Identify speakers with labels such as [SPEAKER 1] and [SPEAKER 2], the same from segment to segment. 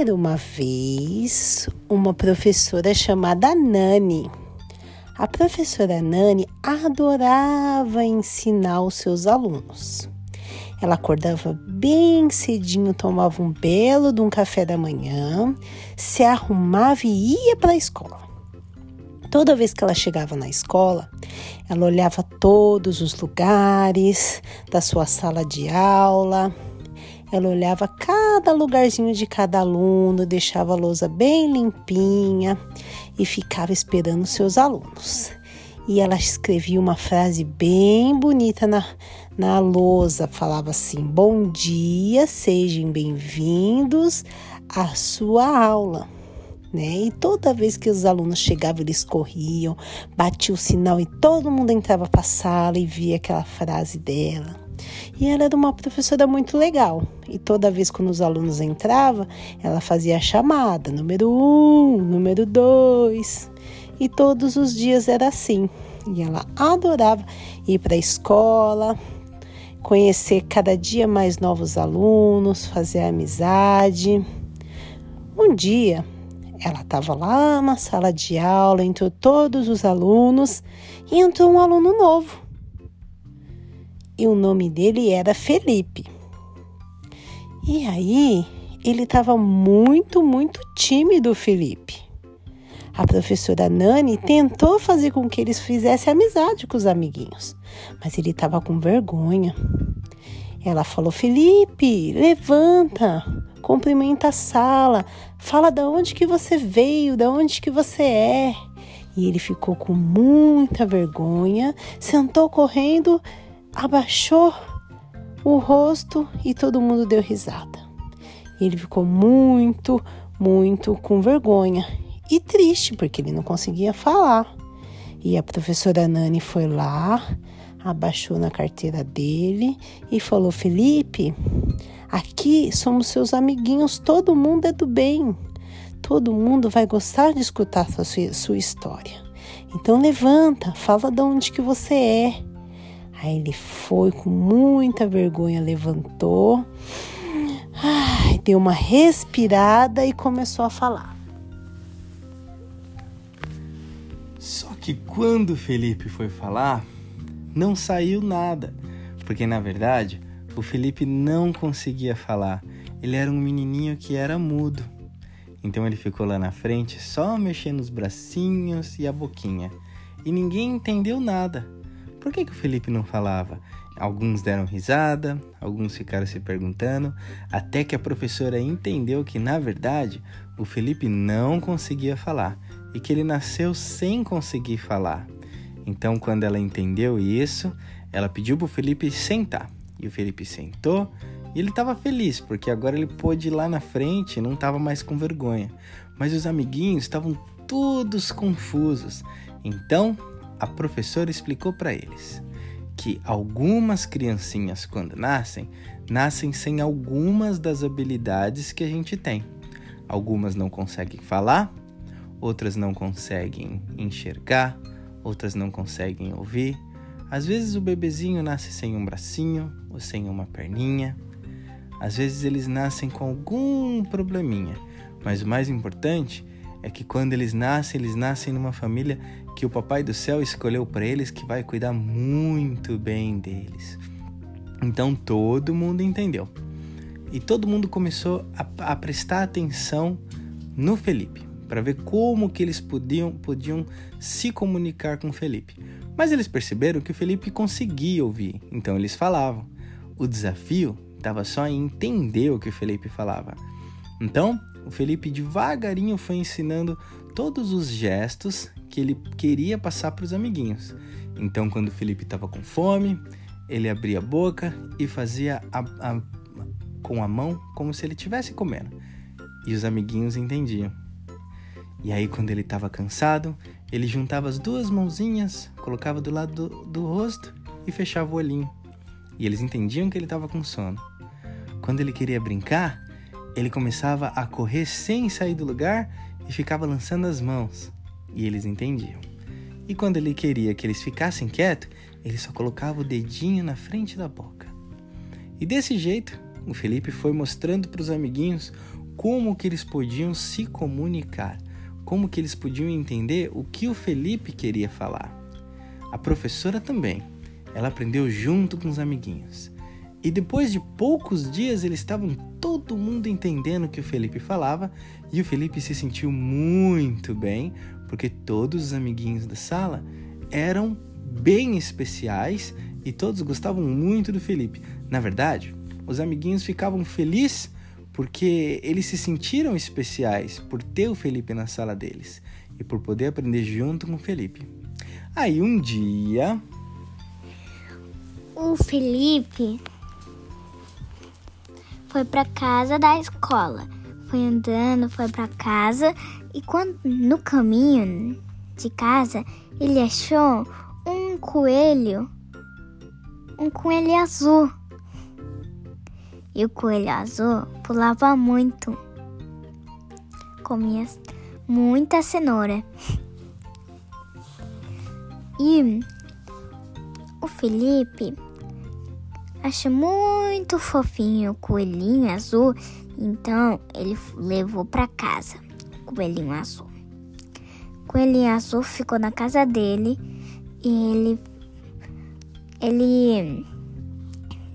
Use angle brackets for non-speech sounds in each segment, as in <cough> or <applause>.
[SPEAKER 1] Era uma vez uma professora chamada Nani. A professora Nani adorava ensinar os seus alunos. Ela acordava bem cedinho, tomava um belo de um café da manhã, se arrumava e ia para a escola. Toda vez que ela chegava na escola, ela olhava todos os lugares da sua sala de aula, ela olhava cada lugarzinho de cada aluno, deixava a lousa bem limpinha e ficava esperando seus alunos. E ela escrevia uma frase bem bonita na, na lousa, falava assim: Bom dia, sejam bem-vindos à sua aula. Né? E toda vez que os alunos chegavam, eles corriam, batiam o sinal e todo mundo entrava para a sala e via aquela frase dela. E ela era uma professora muito legal. E toda vez que os alunos entravam, ela fazia a chamada, número um, número dois. E todos os dias era assim. E ela adorava ir para a escola, conhecer cada dia mais novos alunos, fazer amizade. Um dia, ela estava lá na sala de aula, entre todos os alunos, e entrou um aluno novo e o nome dele era Felipe. E aí ele estava muito, muito tímido, Felipe. A professora Nani tentou fazer com que eles fizessem amizade com os amiguinhos, mas ele estava com vergonha. Ela falou: Felipe, levanta, cumprimenta a sala, fala de onde que você veio, de onde que você é. E ele ficou com muita vergonha, sentou correndo abaixou o rosto e todo mundo deu risada. Ele ficou muito, muito com vergonha e triste porque ele não conseguia falar. E a professora Nani foi lá, abaixou na carteira dele e falou: Felipe, aqui somos seus amiguinhos, todo mundo é do bem. Todo mundo vai gostar de escutar sua, sua história. Então levanta, fala de onde que você é. Aí ele foi com muita vergonha, levantou, ai, deu uma respirada e começou a falar.
[SPEAKER 2] Só que quando Felipe foi falar, não saiu nada, porque na verdade o Felipe não conseguia falar. Ele era um menininho que era mudo. Então ele ficou lá na frente só mexendo os bracinhos e a boquinha. E ninguém entendeu nada. Por que, que o Felipe não falava? Alguns deram risada, alguns ficaram se perguntando, até que a professora entendeu que, na verdade, o Felipe não conseguia falar e que ele nasceu sem conseguir falar. Então, quando ela entendeu isso, ela pediu para o Felipe sentar. E o Felipe sentou e ele estava feliz, porque agora ele pôde ir lá na frente e não estava mais com vergonha. Mas os amiguinhos estavam todos confusos. Então, a professora explicou para eles que algumas criancinhas, quando nascem, nascem sem algumas das habilidades que a gente tem. Algumas não conseguem falar, outras não conseguem enxergar, outras não conseguem ouvir. Às vezes o bebezinho nasce sem um bracinho ou sem uma perninha. Às vezes eles nascem com algum probleminha, mas o mais importante é que quando eles nascem, eles nascem numa família que o Papai do Céu escolheu para eles que vai cuidar muito bem deles. Então todo mundo entendeu. E todo mundo começou a, a prestar atenção no Felipe, para ver como que eles podiam, podiam se comunicar com o Felipe. Mas eles perceberam que o Felipe conseguia ouvir, então eles falavam. O desafio estava só em entender o que o Felipe falava. Então, o Felipe devagarinho foi ensinando todos os gestos que ele queria passar para os amiguinhos. Então, quando o Felipe estava com fome, ele abria a boca e fazia a, a, com a mão como se ele estivesse comendo. E os amiguinhos entendiam. E aí, quando ele estava cansado, ele juntava as duas mãozinhas, colocava do lado do, do rosto e fechava o olhinho. E eles entendiam que ele estava com sono. Quando ele queria brincar, ele começava a correr sem sair do lugar e ficava lançando as mãos e eles entendiam. E quando ele queria que eles ficassem quietos, ele só colocava o dedinho na frente da boca. E desse jeito, o Felipe foi mostrando para os amiguinhos como que eles podiam se comunicar, como que eles podiam entender o que o Felipe queria falar. A professora também. Ela aprendeu junto com os amiguinhos. E depois de poucos dias eles estavam todo mundo entendendo o que o Felipe falava e o Felipe se sentiu muito bem porque todos os amiguinhos da sala eram bem especiais e todos gostavam muito do Felipe. Na verdade, os amiguinhos ficavam felizes porque eles se sentiram especiais por ter o Felipe na sala deles e por poder aprender junto com o Felipe. Aí um dia.
[SPEAKER 3] O Felipe foi para casa da escola. Foi andando, foi para casa e quando no caminho de casa ele achou um coelho, um coelho azul. E o coelho azul pulava muito, comia muita cenoura. E o Felipe acha muito fofinho o coelhinho azul, então ele levou para casa o coelhinho azul. O coelhinho azul ficou na casa dele e ele ele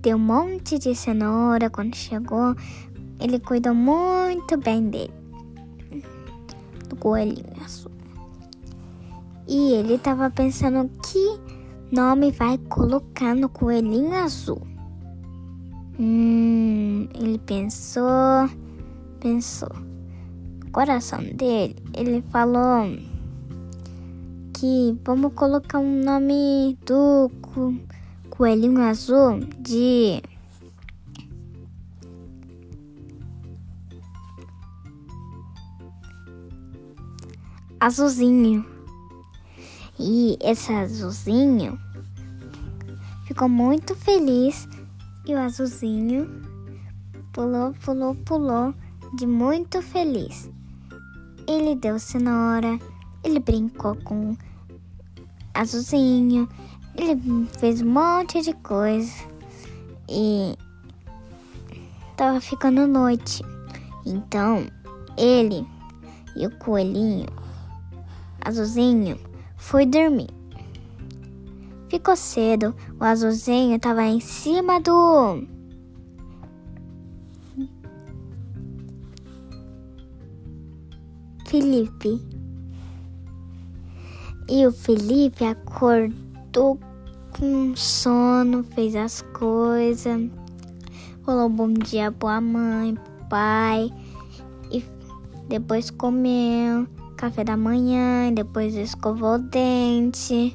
[SPEAKER 3] deu um monte de cenoura quando chegou. Ele cuidou muito bem dele, do coelhinho azul. E ele estava pensando que nome vai colocar no coelhinho azul. Hum, ele pensou, pensou. No coração dele, ele falou que vamos colocar um nome do co coelhinho azul de azulzinho. E esse azulzinho ficou muito feliz e o azulzinho pulou, pulou, pulou de muito feliz. Ele deu cenoura, ele brincou com azulzinho, ele fez um monte de coisa e tava ficando noite. Então ele e o coelhinho azulzinho foi dormir. Ficou cedo, o azulzinho estava em cima do. Felipe. E o Felipe acordou com sono, fez as coisas, falou bom dia pra mãe, pro pai, e depois comeu café da manhã, depois escovou o dente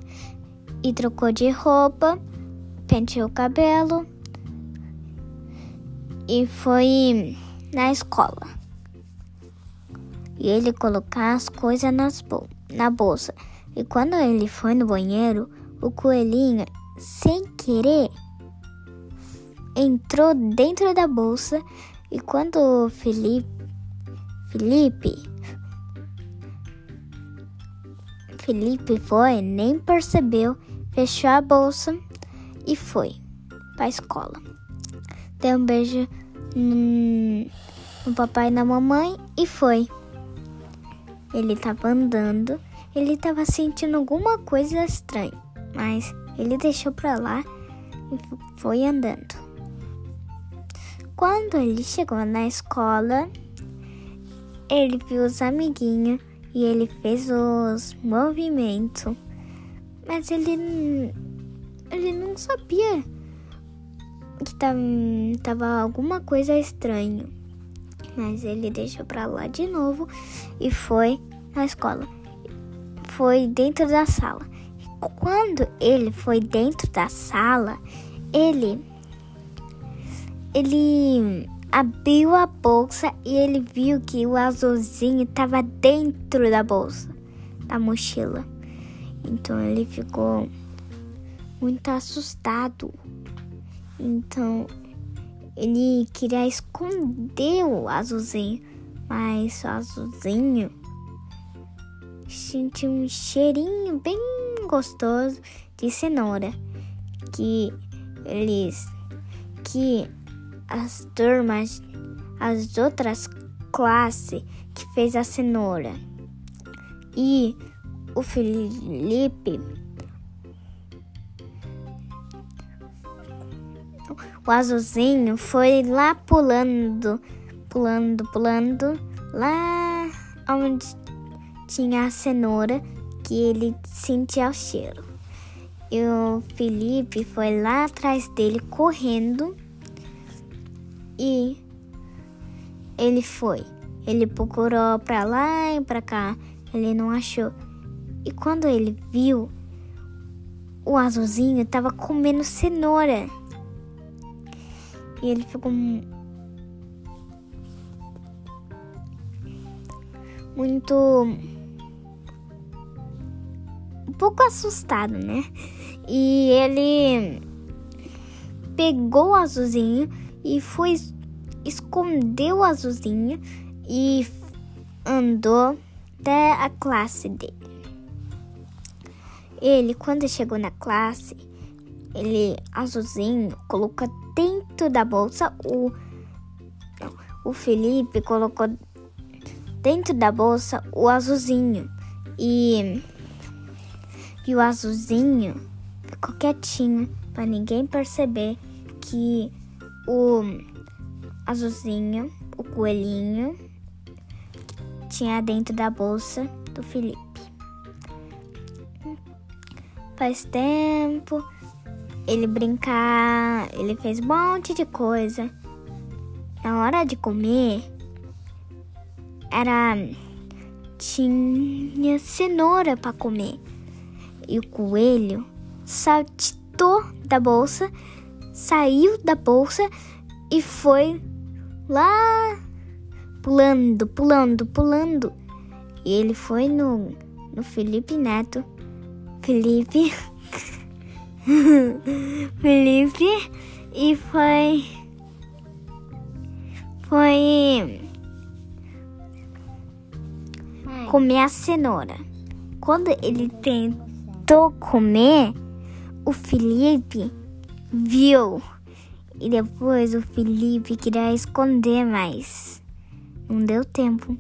[SPEAKER 3] e trocou de roupa, penteou o cabelo e foi na escola. E ele colocar as coisas nas bol na bolsa. E quando ele foi no banheiro, o coelhinho, sem querer, entrou dentro da bolsa. E quando o Felipe, Felipe Felipe foi, nem percebeu, fechou a bolsa e foi para a escola. Deu um beijo no, papai e na mamãe e foi. Ele estava andando, ele estava sentindo alguma coisa estranha, mas ele deixou para lá e foi andando. Quando ele chegou na escola, ele viu os amiguinhos e ele fez os movimentos, mas ele ele não sabia que tava, alguma coisa estranha. Mas ele deixou para lá de novo e foi na escola. Foi dentro da sala. Quando ele foi dentro da sala, ele ele abriu a bolsa e ele viu que o azulzinho estava dentro da bolsa, da mochila. Então ele ficou muito assustado. Então ele queria esconder o azulzinho, mas o azulzinho sentiu um cheirinho bem gostoso de cenoura que eles que as turmas, as outras classe que fez a cenoura. E o Felipe o azulzinho foi lá pulando, pulando, pulando, lá onde tinha a cenoura que ele sentia o cheiro. E o Felipe foi lá atrás dele correndo e ele foi. Ele procurou para lá e para cá, ele não achou. E quando ele viu, o azulzinho estava comendo cenoura. E ele ficou muito um pouco assustado, né? E ele pegou o azulzinho e foi escondeu o azulzinho e andou até a classe dele. Ele, quando chegou na classe, ele azulzinho colocou dentro da bolsa o o Felipe colocou dentro da bolsa o azulzinho e e o azulzinho ficou quietinho para ninguém perceber que o azulzinho, o coelhinho, tinha dentro da bolsa do Felipe. Faz tempo ele brincar, ele fez um monte de coisa. Na hora de comer, era tinha cenoura para comer. E o coelho saltou da bolsa, saiu da bolsa e foi lá pulando, pulando, pulando. E ele foi no, no Felipe Neto. Felipe. <laughs> Felipe. E foi. Foi. Comer a cenoura. Quando ele tentou comer, o Felipe viu. E depois o Felipe queria esconder mais. Não deu tempo.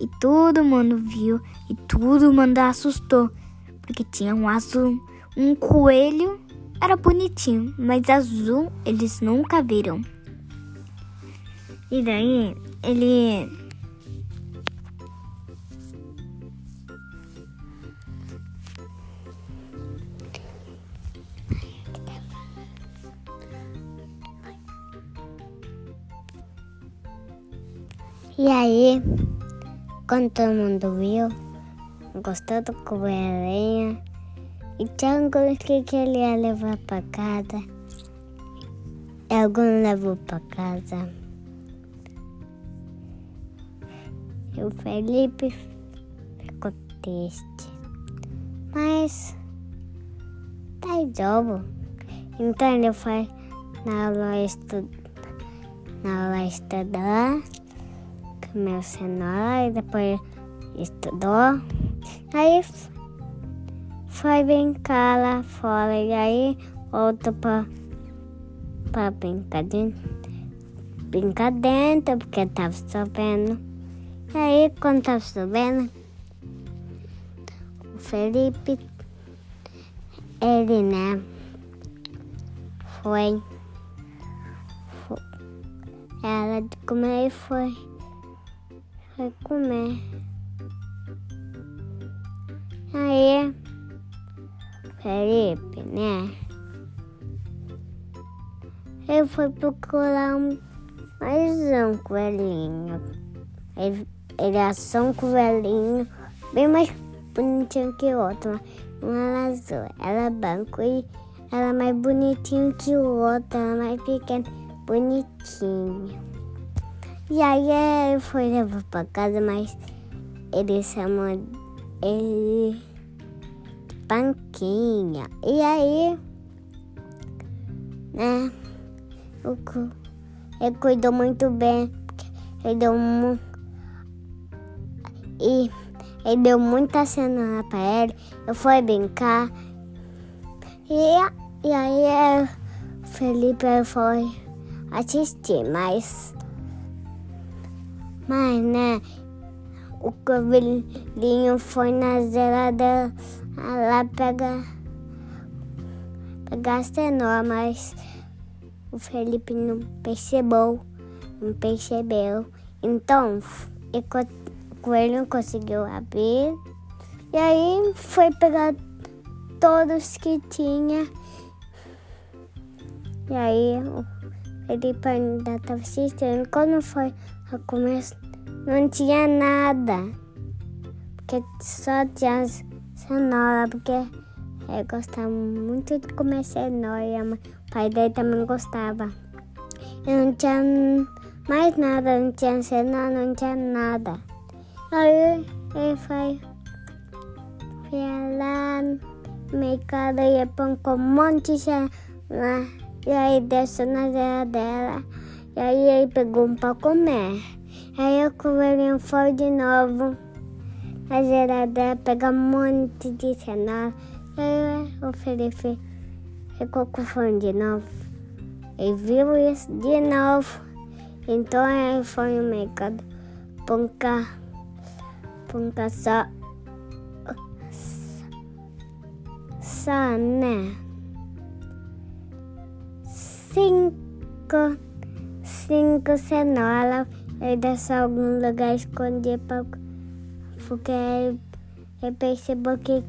[SPEAKER 3] E todo mundo viu e todo mundo assustou. Porque tinha um azul, um coelho, era bonitinho, mas azul eles nunca viram. E daí ele
[SPEAKER 4] E aí, quando todo mundo viu, gostou do coelhinho, e tinha alguns que queria levar para casa. Alguns levou para casa. E o Felipe ficou triste. Mas tá jogo. Então ele foi na aula, na aula estudar comeu cenoura e depois estudou. Aí foi brincar lá fora e aí voltou para pra brincar dentro, brincar dentro porque tava chovendo. E aí quando tava chovendo, o Felipe, ele né, foi, foi ela de comer e foi vai comer. Aí, Felipe, né? Ele foi procurar um, mais um coelhinho. Ele, ele achou um coelhinho bem mais bonitinho que o outro. Uma era azul, ela é branco e ela é mais bonitinho que o outro, ela é mais pequena, bonitinho. E aí ele foi levar pra casa, mas ele chamou ele Panquinha. E aí, né, ele cuidou muito bem. Ele deu um, e ele deu muita cenoura pra ele. Eu fui brincar. E, e aí o Felipe foi assistir, mas Mas, né? O coelhinho foi na geladeira lá pegar, pegar a cenoura, mas o Felipe não percebeu, não percebeu. Então, o coelho conseguiu abrir e aí foi pegar todos que tinha. E aí o Felipe ainda estava assistindo. Quando foi a começo, não tinha nada. Porque só tinha cenoura, porque ele gostava muito de comer cenoura. O pai dele também gostava. E não tinha mais nada, não tinha cenoura, não tinha nada. Aí ele foi, foi lá no mercado e com um monte de cenoura. E aí desceu na geladeira. E aí ele pegou um para comer. Aí o coelhinho foi de novo na geladeira pegar um monte de cenoura. E aí o Felipe ficou com fome de novo. Ele viu isso de novo. Então ele foi no mercado comprar, comprar só, só, né? Cinco, cinco cenouras. Ele deixou algum lugar escondido pra, porque ele percebeu que,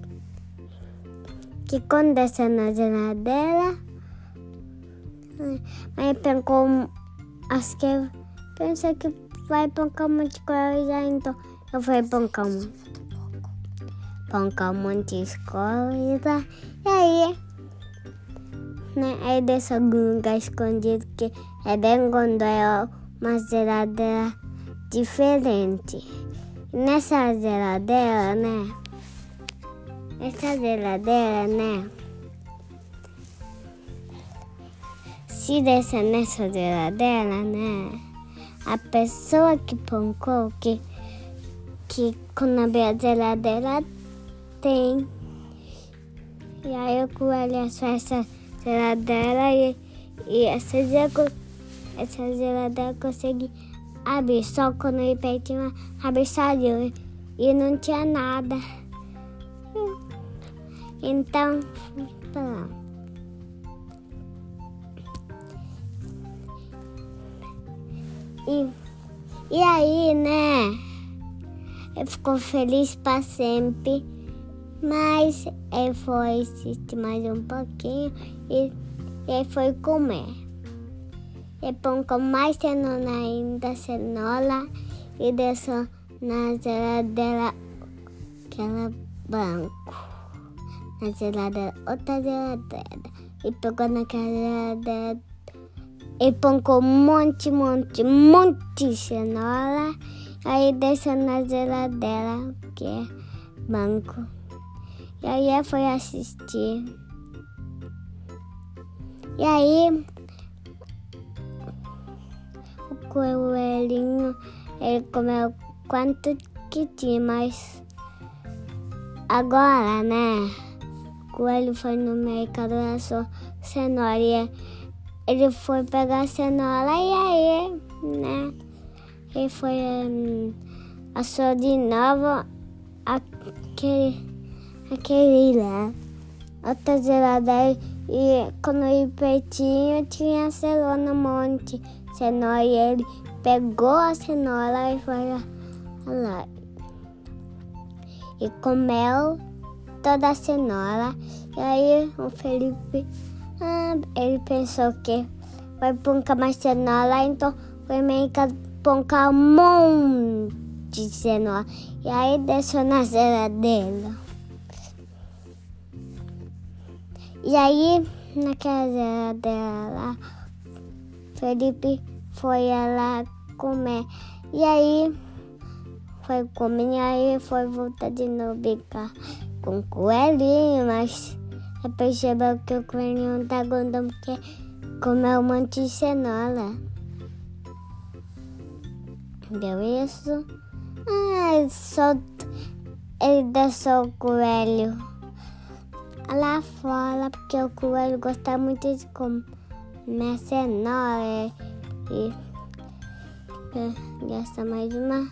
[SPEAKER 4] que quando desceu na geladeira, aí pegou Acho que pensa que vai bancar um monte de coisa, então eu vou bancar um, bancar um monte de coisa. E aí, né, aí desse algum lugar escondido que é bem quando é uma geladeira diferente. Nessa geladeira, né, essa geladeira, né, se descer nessa geladeira, né? A pessoa que pancou, que, que quando abrir a geladeira tem. E aí o coelho essa geladeira e, e essa, essa geladeira consegui abrir. Só quando ele pertinho abrir sozinho e não tinha nada. Então, pronto. E, e aí, né? Ele ficou feliz para sempre. Mas ele foi assistir mais um pouquinho e ele foi comer. Ele com mais cenoura ainda, cenoura, e deixou na geladeira aquela branco. Na geladeira, outra geladeira. E pegou naquela geladeira e põe com monte, monte, monte de cenoura. Aí deixa na geladeira, que é banco. E aí foi assistir. E aí coelhinho ele comeu quanto que tinha, mas agora, né? O coelho foi no mercado achou cenoura ele foi pegar a cenoura e aí, né? Ele foi um, achou de novo aquele, aquele lá, outra geladeira e quando ele pertinho tinha cenoura no monte, cenoura e ele pegou a cenoura e foi lá e comeu toda a cenoura e aí o Felipe ah, ele pensou que vai poncar mais cenoura, então foi meio que poncar um monte de cenoura. E aí deixou na geladeira. E aí, naquela geladeira lá, Felipe foi lá comer. E aí, foi comer, e aí foi voltar de novo brincar com o coelhinho, mas eu percebeu que o coelhinho tá gordando porque comeu um monte de cenoura. Deu isso? Ah, só ele deixou o coelho lá fora porque o coelho gosta muito de comer cenoura e, gasta mais uma.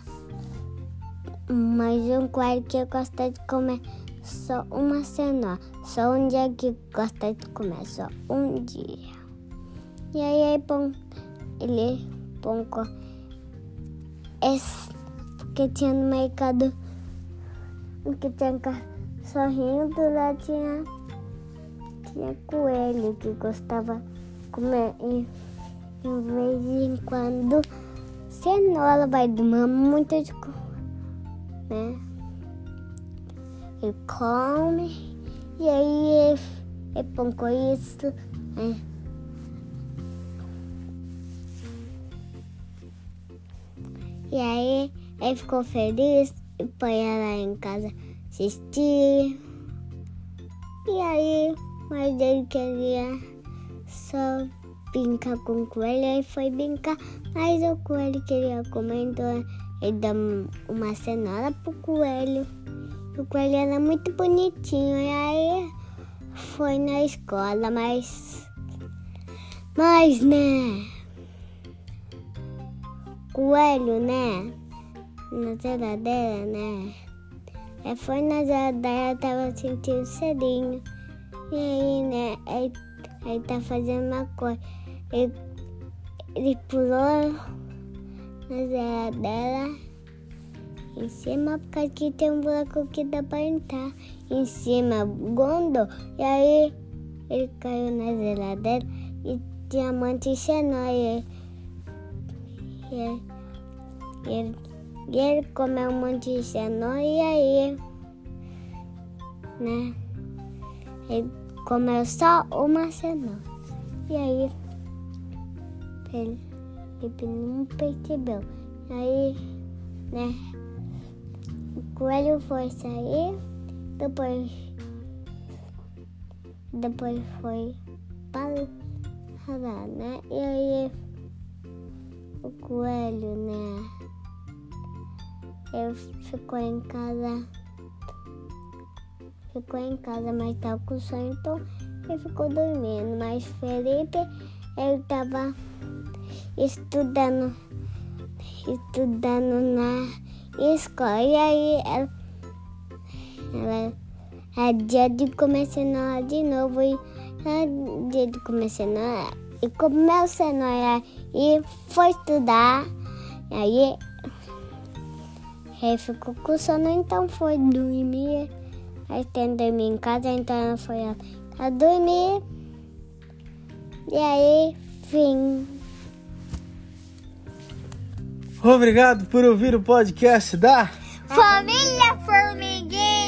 [SPEAKER 4] Mais um coelho que gosta de comer só uma cenoura. Só um dia que gosta de comer, só um dia. E aí, aí bom, ele bom, esse, porque tinha no mercado que tinha sorrindo lá tinha tinha coelho que gostava comer e de vez em quando cenoura vai tomar muito de né? Ele come e aí ele, ele põe com isso. Né? E aí ele ficou feliz e põe ela em casa assistir. E aí, mas ele queria só brincar com o coelho, e foi brincar, mas o coelho queria comer, então ele deu uma cenoura pro coelho. O coelho era muito bonitinho, e aí foi na escola, mas. Mas, né? Coelho, né? Na geladeira, né? É, foi na geladeira, tava sentindo cheirinho. E aí, né? Aí, aí tá fazendo uma coisa. Ele, ele pulou na geladeira em cima, porque aqui tem um buraco que dá pra entrar. Em cima, gondo. E aí ele caiu na geladeira e tinha um monte de cenoura. E, e, ele, e ele comeu um monte de cenoura e aí, né? Ele comeu só uma cenoura. E aí, ele não percebeu. Aí, né? O coelho foi sair, depois, depois foi parar, né? E aí, o coelho, né? Ele ficou em casa, ficou em casa, mas tava com sono, então ele ficou dormindo. Mas Felipe, ele tava estudando, estudando na escola. E aí, ela, ela é dia de comer cenoura de novo. E é dia de comer cenoura. E comeu cenoura e foi estudar. E aí ele ficou com sono, então foi dormir. Aí tem dormir em casa, então ela foi a dormir. E aí, fim.
[SPEAKER 2] Obrigado por ouvir o podcast da
[SPEAKER 3] Família Formiguinha.